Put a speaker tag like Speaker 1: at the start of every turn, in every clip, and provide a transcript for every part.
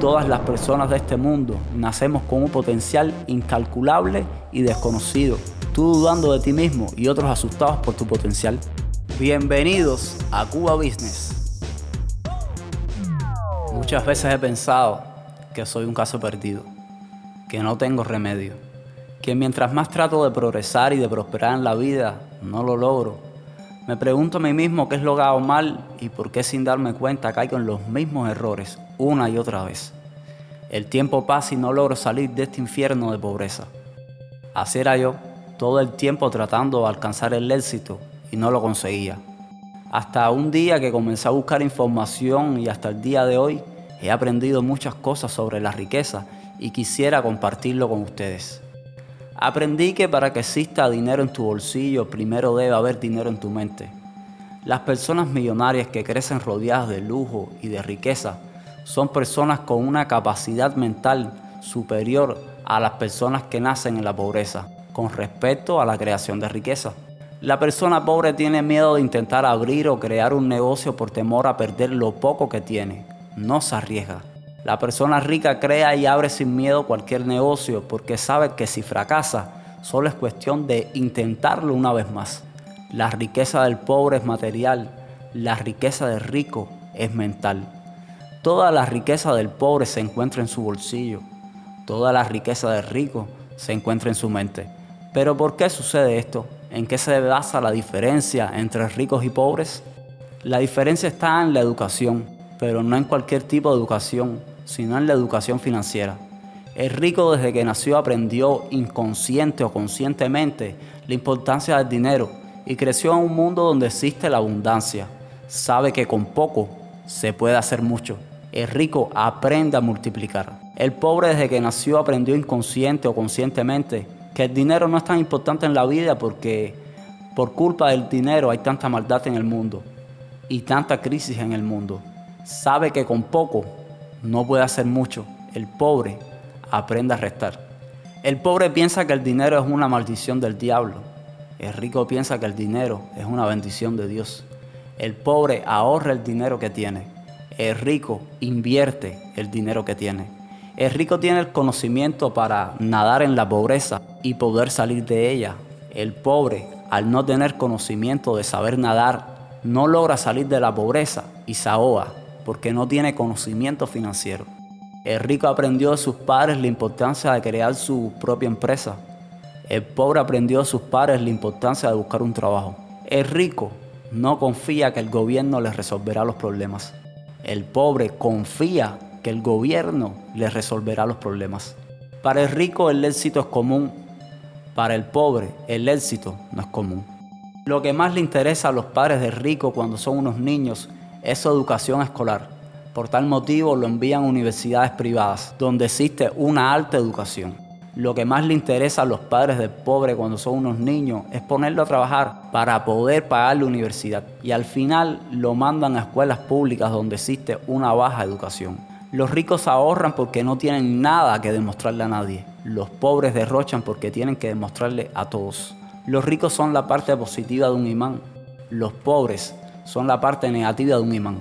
Speaker 1: Todas las personas de este mundo nacemos con un potencial incalculable y desconocido. Tú dudando de ti mismo y otros asustados por tu potencial. Bienvenidos a Cuba Business. Muchas veces he pensado que soy un caso perdido, que no tengo remedio, que mientras más trato de progresar y de prosperar en la vida, no lo logro. Me pregunto a mí mismo qué es lo que hago mal y por qué sin darme cuenta caigo en los mismos errores una y otra vez. El tiempo pasa y no logro salir de este infierno de pobreza. Así era yo, todo el tiempo tratando de alcanzar el éxito y no lo conseguía. Hasta un día que comencé a buscar información y hasta el día de hoy he aprendido muchas cosas sobre la riqueza y quisiera compartirlo con ustedes. Aprendí que para que exista dinero en tu bolsillo, primero debe haber dinero en tu mente. Las personas millonarias que crecen rodeadas de lujo y de riqueza son personas con una capacidad mental superior a las personas que nacen en la pobreza con respecto a la creación de riqueza. La persona pobre tiene miedo de intentar abrir o crear un negocio por temor a perder lo poco que tiene. No se arriesga. La persona rica crea y abre sin miedo cualquier negocio porque sabe que si fracasa, solo es cuestión de intentarlo una vez más. La riqueza del pobre es material, la riqueza del rico es mental. Toda la riqueza del pobre se encuentra en su bolsillo, toda la riqueza del rico se encuentra en su mente. Pero ¿por qué sucede esto? ¿En qué se basa la diferencia entre ricos y pobres? La diferencia está en la educación, pero no en cualquier tipo de educación, sino en la educación financiera. El rico desde que nació aprendió inconsciente o conscientemente la importancia del dinero y creció en un mundo donde existe la abundancia. Sabe que con poco se puede hacer mucho. El rico aprende a multiplicar. El pobre desde que nació aprendió inconsciente o conscientemente que el dinero no es tan importante en la vida porque por culpa del dinero hay tanta maldad en el mundo y tanta crisis en el mundo. Sabe que con poco no puede hacer mucho. El pobre aprende a restar. El pobre piensa que el dinero es una maldición del diablo. El rico piensa que el dinero es una bendición de Dios. El pobre ahorra el dinero que tiene. El rico invierte el dinero que tiene. El rico tiene el conocimiento para nadar en la pobreza y poder salir de ella. El pobre, al no tener conocimiento de saber nadar, no logra salir de la pobreza y se ahoga porque no tiene conocimiento financiero. El rico aprendió de sus padres la importancia de crear su propia empresa. El pobre aprendió de sus padres la importancia de buscar un trabajo. El rico no confía que el gobierno le resolverá los problemas. El pobre confía que el gobierno le resolverá los problemas. Para el rico el éxito es común, para el pobre el éxito no es común. Lo que más le interesa a los padres de rico cuando son unos niños es su educación escolar. Por tal motivo lo envían a universidades privadas, donde existe una alta educación. Lo que más le interesa a los padres del pobre cuando son unos niños es ponerlo a trabajar para poder pagar la universidad. Y al final lo mandan a escuelas públicas donde existe una baja educación. Los ricos ahorran porque no tienen nada que demostrarle a nadie. Los pobres derrochan porque tienen que demostrarle a todos. Los ricos son la parte positiva de un imán. Los pobres son la parte negativa de un imán.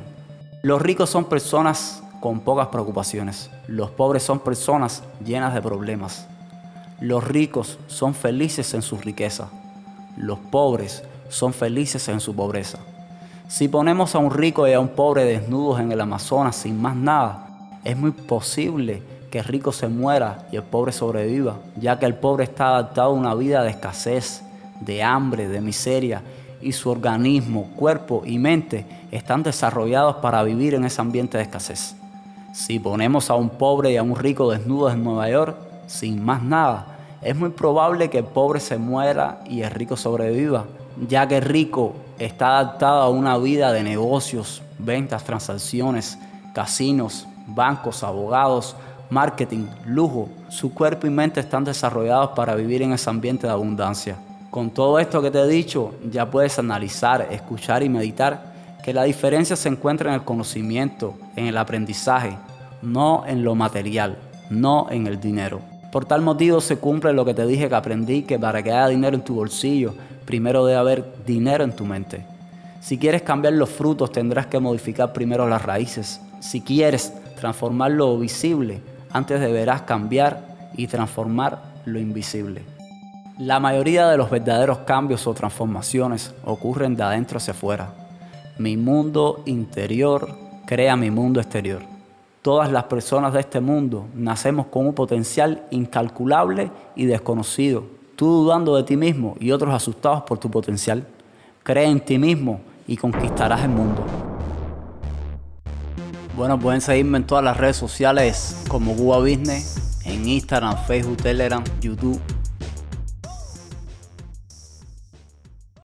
Speaker 1: Los ricos son personas con pocas preocupaciones. Los pobres son personas llenas de problemas. Los ricos son felices en su riqueza. Los pobres son felices en su pobreza. Si ponemos a un rico y a un pobre desnudos en el Amazonas sin más nada, es muy posible que el rico se muera y el pobre sobreviva, ya que el pobre está adaptado a una vida de escasez, de hambre, de miseria, y su organismo, cuerpo y mente están desarrollados para vivir en ese ambiente de escasez. Si ponemos a un pobre y a un rico desnudos en Nueva York, sin más nada, es muy probable que el pobre se muera y el rico sobreviva, ya que el rico está adaptado a una vida de negocios, ventas, transacciones, casinos, bancos, abogados, marketing, lujo. Su cuerpo y mente están desarrollados para vivir en ese ambiente de abundancia. Con todo esto que te he dicho, ya puedes analizar, escuchar y meditar que la diferencia se encuentra en el conocimiento, en el aprendizaje, no en lo material, no en el dinero. Por tal motivo se cumple lo que te dije que aprendí, que para que haya dinero en tu bolsillo, primero debe haber dinero en tu mente. Si quieres cambiar los frutos, tendrás que modificar primero las raíces. Si quieres transformar lo visible antes deberás cambiar y transformar lo invisible. La mayoría de los verdaderos cambios o transformaciones ocurren de adentro hacia afuera. Mi mundo interior crea mi mundo exterior. Todas las personas de este mundo nacemos con un potencial incalculable y desconocido. Tú dudando de ti mismo y otros asustados por tu potencial. Cree en ti mismo y conquistarás el mundo. Bueno, pueden seguirme en todas las redes sociales como Cuba Business, en Instagram, Facebook, Telegram, YouTube